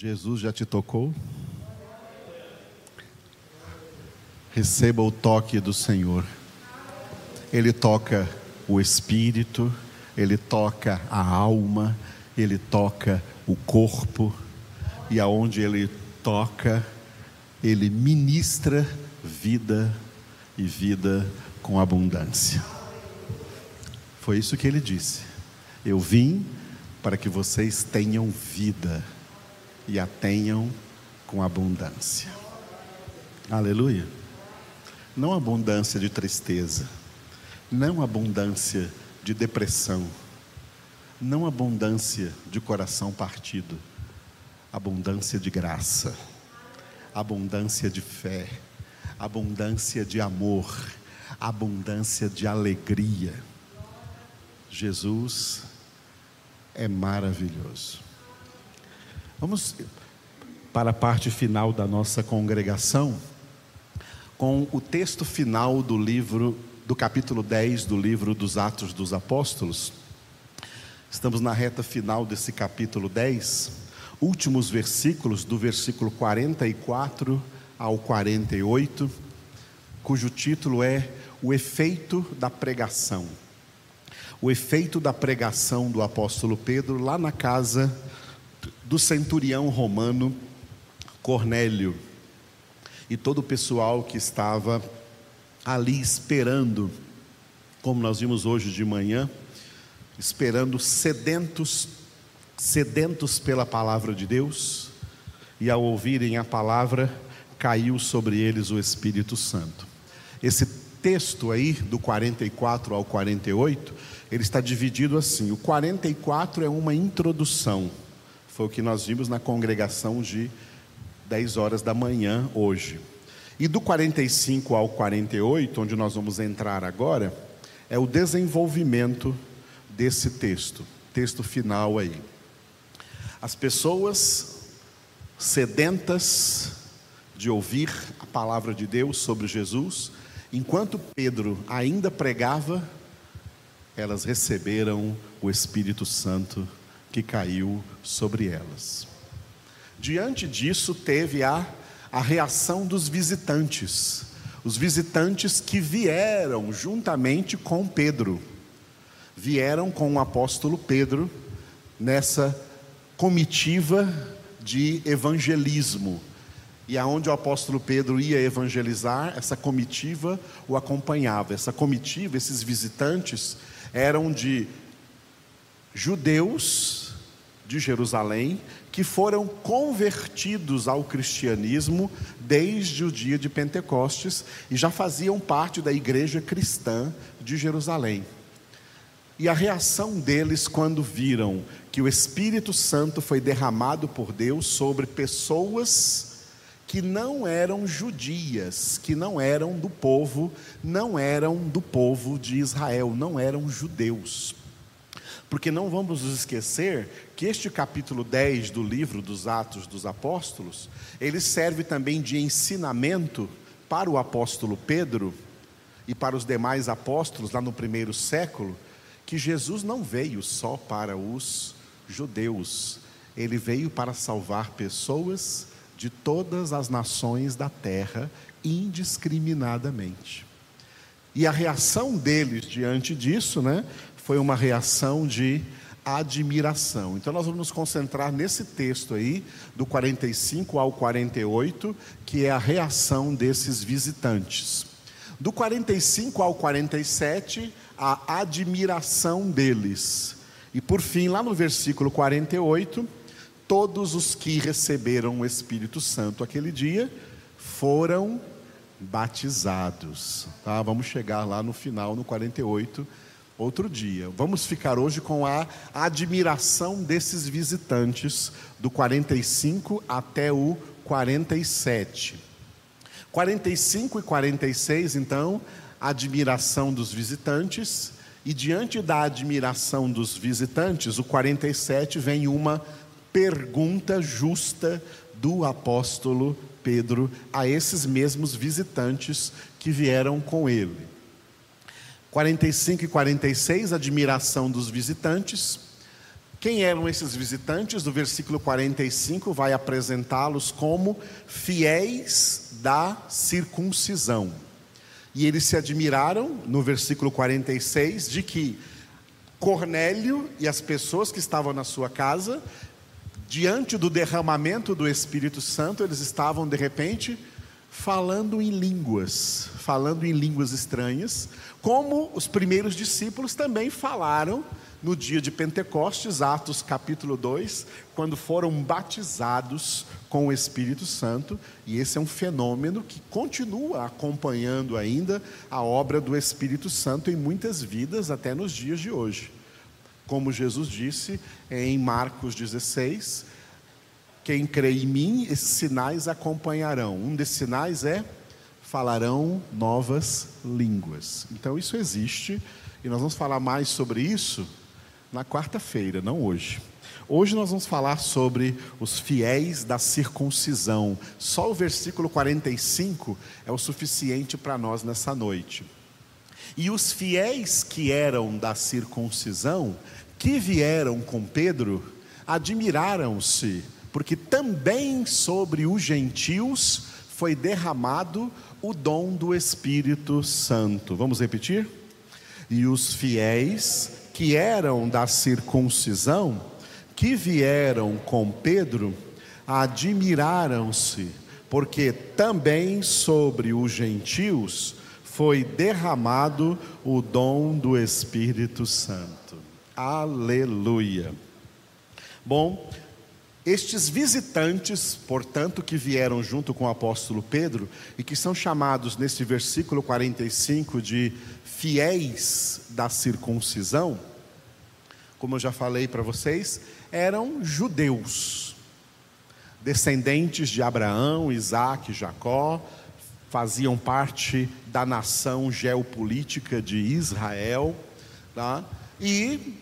Jesus já te tocou? Receba o toque do Senhor. Ele toca o espírito, ele toca a alma, ele toca o corpo, e aonde ele toca, ele ministra vida e vida com abundância. Foi isso que ele disse. Eu vim para que vocês tenham vida e a tenham com abundância. Aleluia. Não abundância de tristeza, não abundância de depressão, não abundância de coração partido, abundância de graça, abundância de fé, abundância de amor, abundância de alegria. Jesus é maravilhoso. Vamos para a parte final da nossa congregação com o texto final do livro, do capítulo 10 do livro dos Atos dos Apóstolos. Estamos na reta final desse capítulo 10, últimos versículos, do versículo 44 ao 48, cujo título é O Efeito da Pregação. O efeito da pregação do apóstolo Pedro lá na casa do centurião romano Cornélio e todo o pessoal que estava ali esperando, como nós vimos hoje de manhã, esperando sedentos, sedentos pela palavra de Deus, e ao ouvirem a palavra, caiu sobre eles o Espírito Santo. Esse texto aí, do 44 ao 48, ele está dividido assim: o 44 é uma introdução foi o que nós vimos na congregação de 10 horas da manhã hoje. E do 45 ao 48, onde nós vamos entrar agora, é o desenvolvimento desse texto, texto final aí. As pessoas sedentas de ouvir a palavra de Deus sobre Jesus, enquanto Pedro ainda pregava, elas receberam o Espírito Santo que caiu sobre elas. Diante disso, teve a, a reação dos visitantes, os visitantes que vieram juntamente com Pedro, vieram com o apóstolo Pedro nessa comitiva de evangelismo. E aonde o apóstolo Pedro ia evangelizar, essa comitiva o acompanhava. Essa comitiva, esses visitantes, eram de judeus de Jerusalém que foram convertidos ao cristianismo desde o dia de Pentecostes e já faziam parte da igreja cristã de Jerusalém. E a reação deles quando viram que o Espírito Santo foi derramado por Deus sobre pessoas que não eram judias, que não eram do povo, não eram do povo de Israel, não eram judeus. Porque não vamos nos esquecer que este capítulo 10 do livro dos Atos dos Apóstolos, ele serve também de ensinamento para o apóstolo Pedro e para os demais apóstolos lá no primeiro século, que Jesus não veio só para os judeus, ele veio para salvar pessoas de todas as nações da terra indiscriminadamente. E a reação deles diante disso, né, foi uma reação de admiração. Então nós vamos nos concentrar nesse texto aí, do 45 ao 48, que é a reação desses visitantes. Do 45 ao 47, a admiração deles. E por fim, lá no versículo 48, todos os que receberam o Espírito Santo aquele dia foram batizados. Tá? Vamos chegar lá no final, no 48 outro dia. Vamos ficar hoje com a admiração desses visitantes do 45 até o 47. 45 e 46, então, admiração dos visitantes, e diante da admiração dos visitantes, o 47 vem uma pergunta justa do apóstolo Pedro a esses mesmos visitantes que vieram com ele. 45 e 46, admiração dos visitantes. Quem eram esses visitantes? Do versículo 45 vai apresentá-los como fiéis da circuncisão. E eles se admiraram, no versículo 46, de que Cornélio e as pessoas que estavam na sua casa, diante do derramamento do Espírito Santo, eles estavam de repente falando em línguas, falando em línguas estranhas, como os primeiros discípulos também falaram no dia de Pentecostes, Atos capítulo 2, quando foram batizados com o Espírito Santo, e esse é um fenômeno que continua acompanhando ainda a obra do Espírito Santo em muitas vidas até nos dias de hoje. Como Jesus disse em Marcos 16, quem crê em mim, esses sinais acompanharão. Um desses sinais é falarão novas línguas. Então isso existe e nós vamos falar mais sobre isso na quarta-feira, não hoje. Hoje nós vamos falar sobre os fiéis da circuncisão. Só o versículo 45 é o suficiente para nós nessa noite. E os fiéis que eram da circuncisão, que vieram com Pedro, admiraram-se, porque também sobre os gentios foi derramado o dom do Espírito Santo. Vamos repetir? E os fiéis que eram da circuncisão, que vieram com Pedro, admiraram-se, porque também sobre os gentios foi derramado o dom do Espírito Santo. Aleluia. Bom, estes visitantes, portanto, que vieram junto com o apóstolo Pedro e que são chamados nesse versículo 45 de fiéis da circuncisão, como eu já falei para vocês, eram judeus, descendentes de Abraão, Isaac, Jacó, faziam parte da nação geopolítica de Israel, tá? e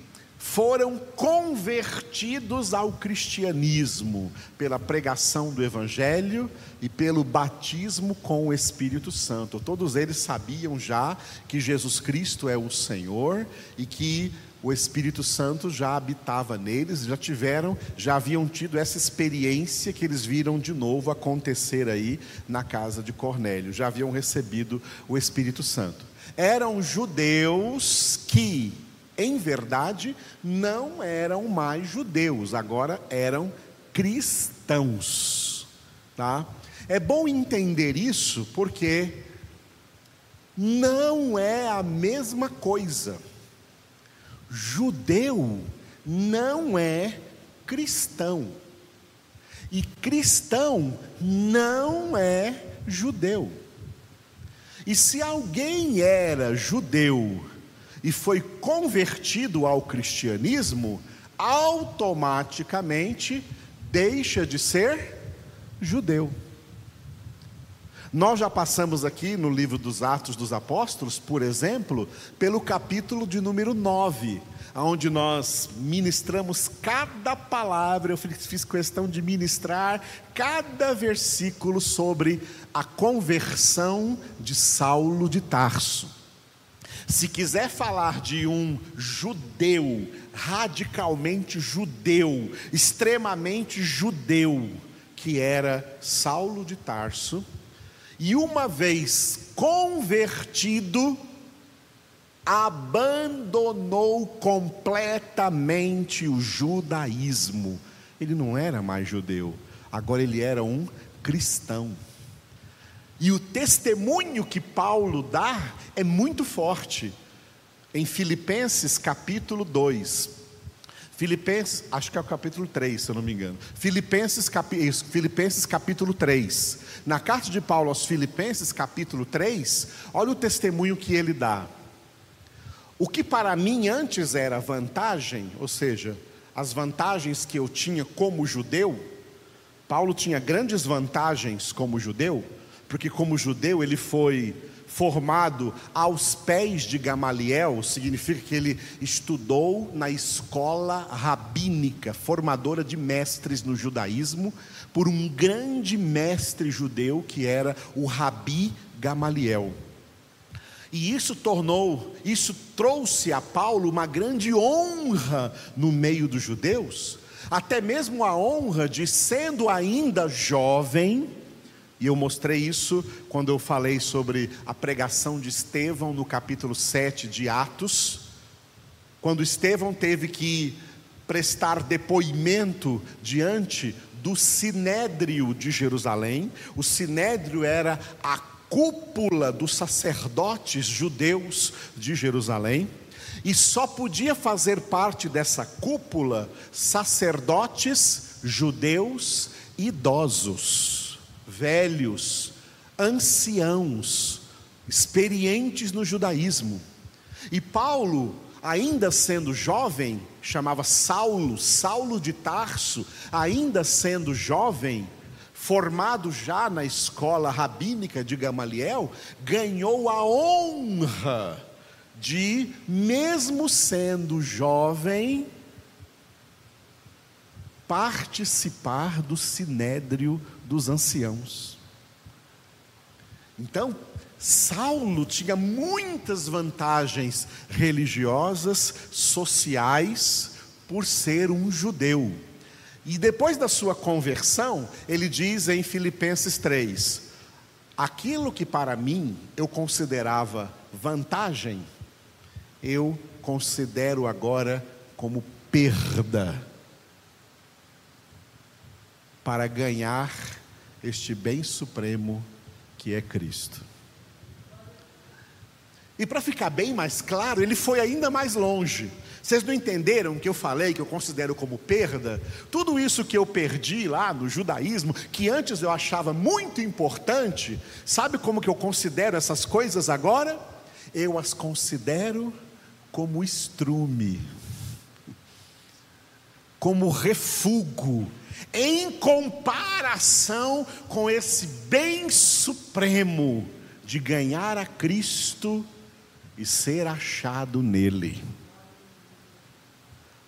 foram convertidos ao cristianismo pela pregação do Evangelho e pelo batismo com o Espírito Santo. Todos eles sabiam já que Jesus Cristo é o Senhor e que o Espírito Santo já habitava neles, já tiveram, já haviam tido essa experiência que eles viram de novo acontecer aí na casa de Cornélio, já haviam recebido o Espírito Santo. Eram judeus que em verdade, não eram mais judeus, agora eram cristãos. Tá? É bom entender isso porque não é a mesma coisa. Judeu não é cristão. E cristão não é judeu. E se alguém era judeu e foi convertido ao cristianismo, automaticamente deixa de ser judeu. Nós já passamos aqui no livro dos Atos dos Apóstolos, por exemplo, pelo capítulo de número 9, onde nós ministramos cada palavra, eu fiz questão de ministrar cada versículo sobre a conversão de Saulo de Tarso. Se quiser falar de um judeu, radicalmente judeu, extremamente judeu, que era Saulo de Tarso, e uma vez convertido, abandonou completamente o judaísmo. Ele não era mais judeu, agora ele era um cristão. E o testemunho que Paulo dá é muito forte. Em Filipenses capítulo 2. Filipenses, acho que é o capítulo 3, se eu não me engano. Filipenses, capi, Filipenses capítulo 3. Na carta de Paulo aos Filipenses, capítulo 3, olha o testemunho que ele dá. O que para mim antes era vantagem, ou seja, as vantagens que eu tinha como judeu, Paulo tinha grandes vantagens como judeu, porque como judeu ele foi formado aos pés de Gamaliel, significa que ele estudou na escola rabínica, formadora de mestres no judaísmo, por um grande mestre judeu que era o Rabi Gamaliel. E isso tornou, isso trouxe a Paulo uma grande honra no meio dos judeus, até mesmo a honra de, sendo ainda jovem, e eu mostrei isso quando eu falei sobre a pregação de Estevão no capítulo 7 de Atos, quando Estevão teve que prestar depoimento diante do Sinédrio de Jerusalém. O Sinédrio era a cúpula dos sacerdotes judeus de Jerusalém. E só podia fazer parte dessa cúpula sacerdotes judeus idosos, velhos, anciãos, experientes no judaísmo. E Paulo, ainda sendo jovem, chamava Saulo, Saulo de Tarso, ainda sendo jovem, formado já na escola rabínica de Gamaliel, ganhou a honra de, mesmo sendo jovem, participar do sinédrio dos anciãos. Então, Saulo tinha muitas vantagens religiosas, sociais, por ser um judeu. E depois da sua conversão, ele diz em Filipenses 3: Aquilo que para mim eu considerava vantagem, eu considero agora como perda para ganhar este bem supremo que é Cristo. E para ficar bem mais claro, ele foi ainda mais longe. Vocês não entenderam o que eu falei, que eu considero como perda? Tudo isso que eu perdi lá no judaísmo, que antes eu achava muito importante, sabe como que eu considero essas coisas agora? Eu as considero como estrume, como refúgio, em comparação com esse bem supremo de ganhar a Cristo e ser achado nele.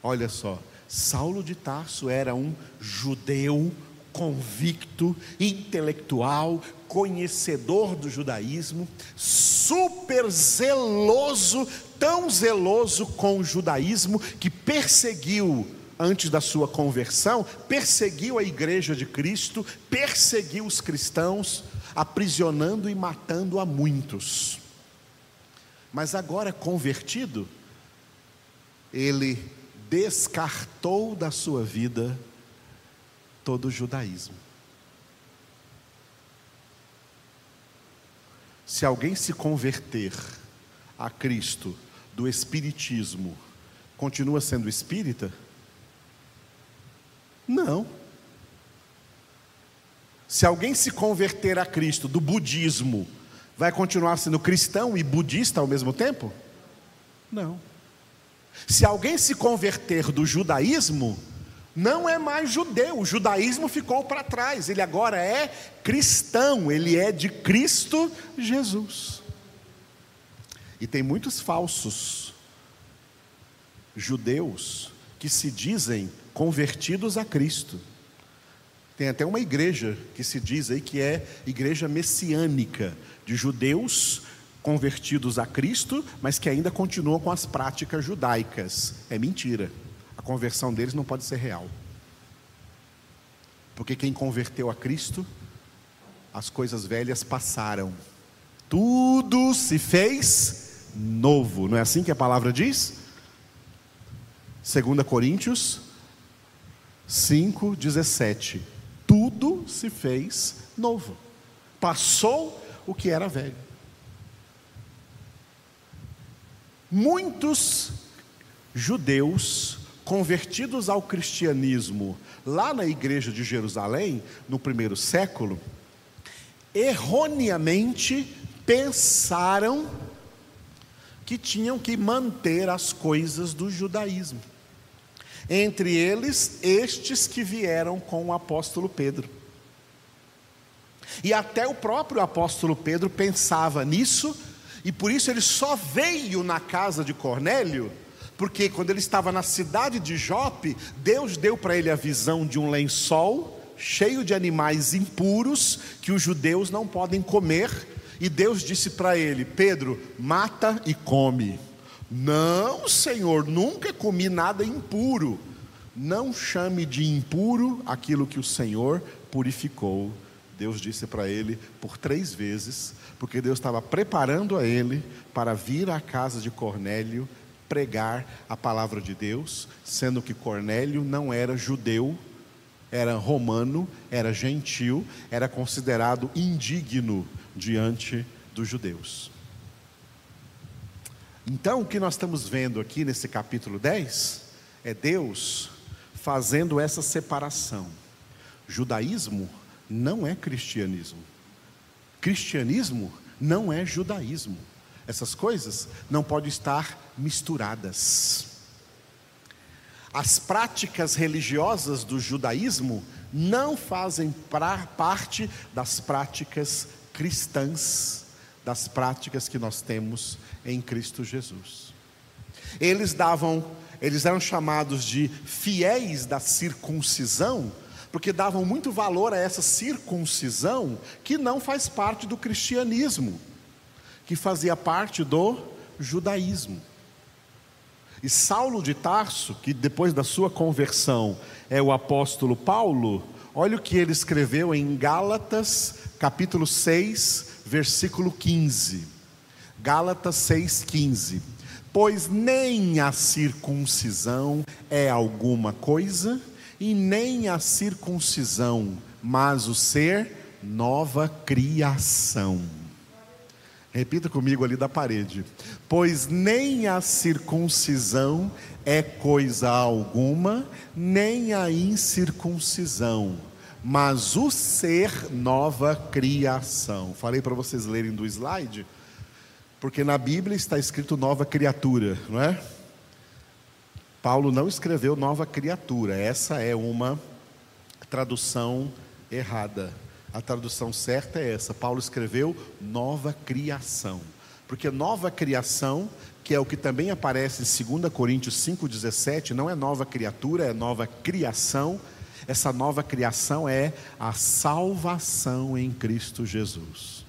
Olha só, Saulo de Tarso era um judeu convicto, intelectual, conhecedor do judaísmo, super zeloso, tão zeloso com o judaísmo que perseguiu antes da sua conversão, perseguiu a igreja de Cristo, perseguiu os cristãos, aprisionando e matando a muitos. Mas agora convertido, ele descartou da sua vida todo o judaísmo. Se alguém se converter a Cristo do Espiritismo, continua sendo espírita? Não. Se alguém se converter a Cristo do budismo, vai continuar sendo cristão e budista ao mesmo tempo? Não. Se alguém se converter do judaísmo, não é mais judeu, o judaísmo ficou para trás, ele agora é cristão, ele é de Cristo Jesus. E tem muitos falsos judeus que se dizem convertidos a Cristo. Tem até uma igreja que se diz aí que é igreja messiânica, de judeus convertidos a Cristo, mas que ainda continuam com as práticas judaicas. É mentira. A conversão deles não pode ser real. Porque quem converteu a Cristo, as coisas velhas passaram. Tudo se fez novo. Não é assim que a palavra diz? 2 Coríntios 5, 17 tudo se fez novo. Passou o que era velho. Muitos judeus convertidos ao cristianismo lá na igreja de Jerusalém, no primeiro século, erroneamente pensaram que tinham que manter as coisas do judaísmo entre eles estes que vieram com o apóstolo Pedro. E até o próprio apóstolo Pedro pensava nisso, e por isso ele só veio na casa de Cornélio, porque quando ele estava na cidade de Jope, Deus deu para ele a visão de um lençol cheio de animais impuros que os judeus não podem comer, E Deus disse para ele: Pedro, mata e come. Não, Senhor, nunca comi nada impuro. Não chame de impuro aquilo que o Senhor purificou. Deus disse para ele por três vezes, porque Deus estava preparando a ele para vir à casa de Cornélio pregar a palavra de Deus, sendo que Cornélio não era judeu, era romano, era gentil, era considerado indigno diante dos judeus. Então, o que nós estamos vendo aqui nesse capítulo 10 é Deus fazendo essa separação. Judaísmo não é cristianismo. Cristianismo não é judaísmo. Essas coisas não podem estar misturadas. As práticas religiosas do judaísmo não fazem parte das práticas cristãs, das práticas que nós temos em Cristo Jesus. Eles davam, eles eram chamados de fiéis da circuncisão, porque davam muito valor a essa circuncisão que não faz parte do cristianismo, que fazia parte do judaísmo. E Saulo de Tarso, que depois da sua conversão é o apóstolo Paulo, olha o que ele escreveu em Gálatas, capítulo 6, versículo 15. Gálatas 6,15. Pois nem a circuncisão é alguma coisa, e nem a circuncisão, mas o ser nova criação. Repita comigo ali da parede. Pois nem a circuncisão é coisa alguma, nem a incircuncisão, mas o ser nova criação. Falei para vocês lerem do slide. Porque na Bíblia está escrito nova criatura, não é? Paulo não escreveu nova criatura, essa é uma tradução errada. A tradução certa é essa. Paulo escreveu nova criação. Porque nova criação, que é o que também aparece em 2 Coríntios 5,17, não é nova criatura, é nova criação. Essa nova criação é a salvação em Cristo Jesus.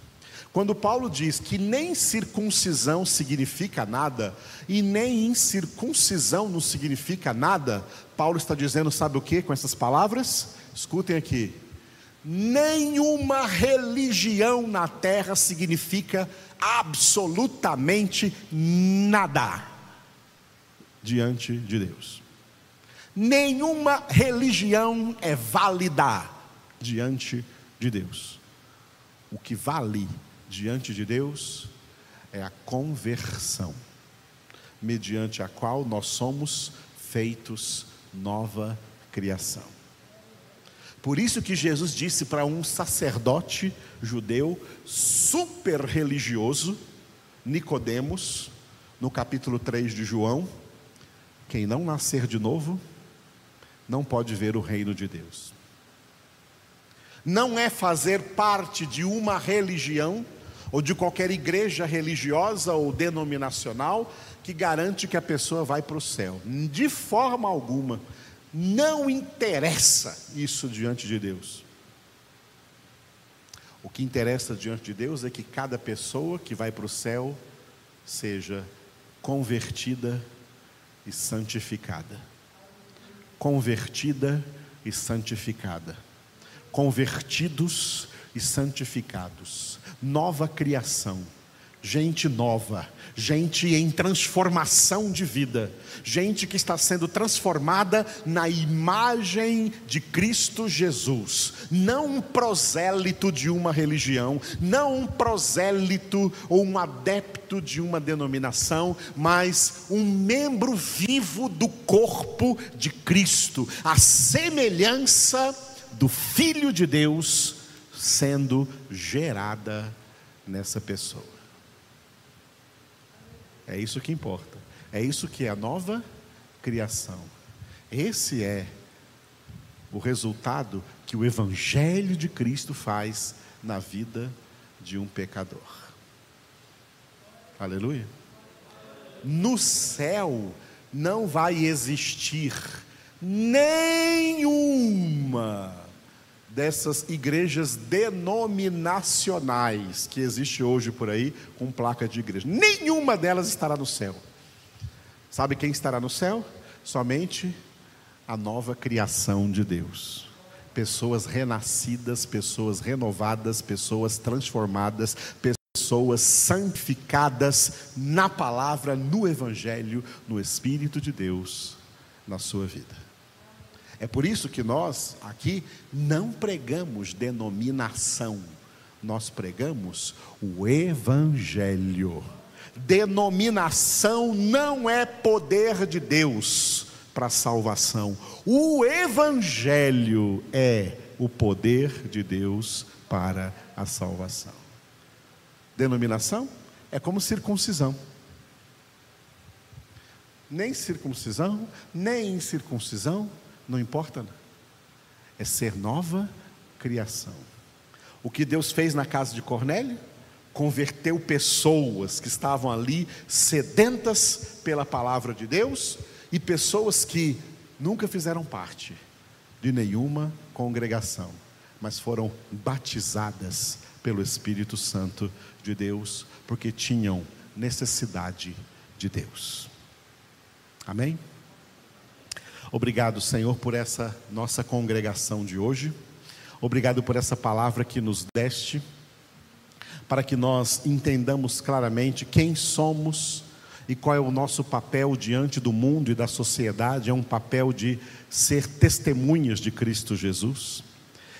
Quando Paulo diz que nem circuncisão significa nada e nem incircuncisão não significa nada, Paulo está dizendo, sabe o que com essas palavras? Escutem aqui. Nenhuma religião na terra significa absolutamente nada diante de Deus. Nenhuma religião é válida diante de Deus. O que vale diante de Deus é a conversão, mediante a qual nós somos feitos nova criação. Por isso que Jesus disse para um sacerdote judeu super religioso, Nicodemos, no capítulo 3 de João, quem não nascer de novo não pode ver o reino de Deus. Não é fazer parte de uma religião ou de qualquer igreja religiosa ou denominacional que garante que a pessoa vai para o céu. De forma alguma, não interessa isso diante de Deus. O que interessa diante de Deus é que cada pessoa que vai para o céu seja convertida e santificada. Convertida e santificada. Convertidos e santificados, nova criação, gente nova, gente em transformação de vida, gente que está sendo transformada na imagem de Cristo Jesus, não um prosélito de uma religião, não um prosélito ou um adepto de uma denominação, mas um membro vivo do corpo de Cristo, a semelhança do Filho de Deus sendo gerada nessa pessoa. É isso que importa. É isso que é a nova criação. Esse é o resultado que o Evangelho de Cristo faz na vida de um pecador. Aleluia. No céu não vai existir nenhuma dessas igrejas denominacionais que existe hoje por aí com placa de igreja. Nenhuma delas estará no céu. Sabe quem estará no céu? Somente a nova criação de Deus. Pessoas renascidas, pessoas renovadas, pessoas transformadas, pessoas santificadas na palavra, no Evangelho, no Espírito de Deus, na sua vida. É por isso que nós aqui não pregamos denominação, nós pregamos o Evangelho. Denominação não é poder de Deus para salvação, o Evangelho é o poder de Deus para a salvação. Denominação é como circuncisão. Nem circuncisão, nem incircuncisão não importa, não. é ser nova criação. O que Deus fez na casa de Cornélio? Converteu pessoas que estavam ali sedentas pela palavra de Deus e pessoas que nunca fizeram parte de nenhuma congregação, mas foram batizadas pelo Espírito Santo de Deus, porque tinham necessidade de Deus. Amém? Obrigado, Senhor, por essa nossa congregação de hoje. Obrigado por essa palavra que nos deste, para que nós entendamos claramente quem somos e qual é o nosso papel diante do mundo e da sociedade. É um papel de ser testemunhas de Cristo Jesus,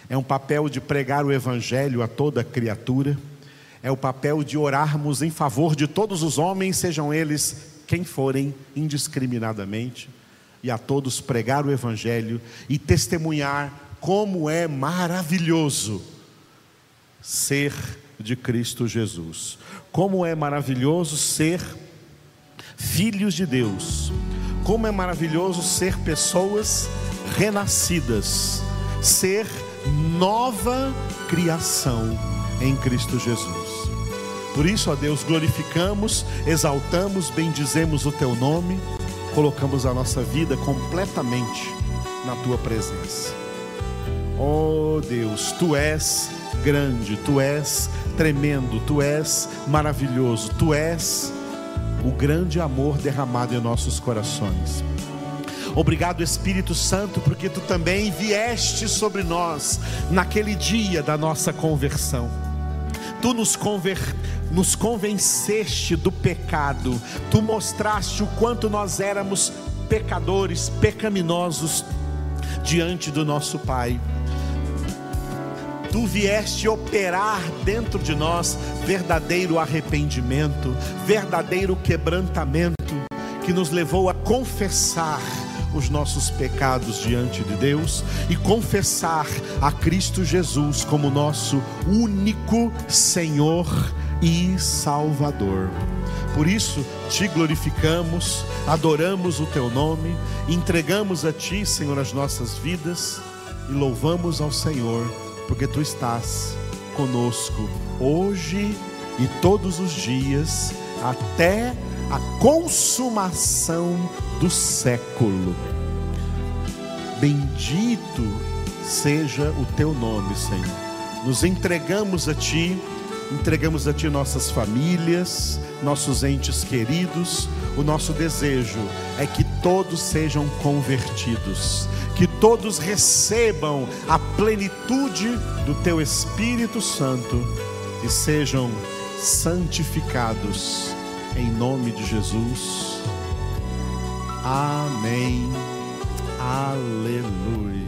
é um papel de pregar o Evangelho a toda criatura, é o papel de orarmos em favor de todos os homens, sejam eles quem forem, indiscriminadamente e a todos pregar o Evangelho e testemunhar como é maravilhoso ser de Cristo Jesus. Como é maravilhoso ser filhos de Deus. Como é maravilhoso ser pessoas renascidas, ser nova criação em Cristo Jesus. Por isso, ó Deus, glorificamos, exaltamos, bendizemos o teu nome colocamos a nossa vida completamente na tua presença. Oh Deus, tu és grande, tu és tremendo, tu és maravilhoso, tu és o grande amor derramado em nossos corações. Obrigado, Espírito Santo, porque tu também vieste sobre nós naquele dia da nossa conversão. Tu nos converteste nos convenceste do pecado, tu mostraste o quanto nós éramos pecadores, pecaminosos diante do nosso Pai. Tu vieste operar dentro de nós verdadeiro arrependimento, verdadeiro quebrantamento, que nos levou a confessar os nossos pecados diante de Deus e confessar a Cristo Jesus como nosso único Senhor e Salvador. Por isso te glorificamos, adoramos o teu nome, entregamos a ti, Senhor, as nossas vidas e louvamos ao Senhor, porque tu estás conosco hoje e todos os dias até a consumação do século. Bendito seja o teu nome, Senhor. Nos entregamos a ti entregamos a Ti nossas famílias, nossos entes queridos. O nosso desejo é que todos sejam convertidos, que todos recebam a plenitude do Teu Espírito Santo e sejam santificados em nome de Jesus. Amém. Aleluia.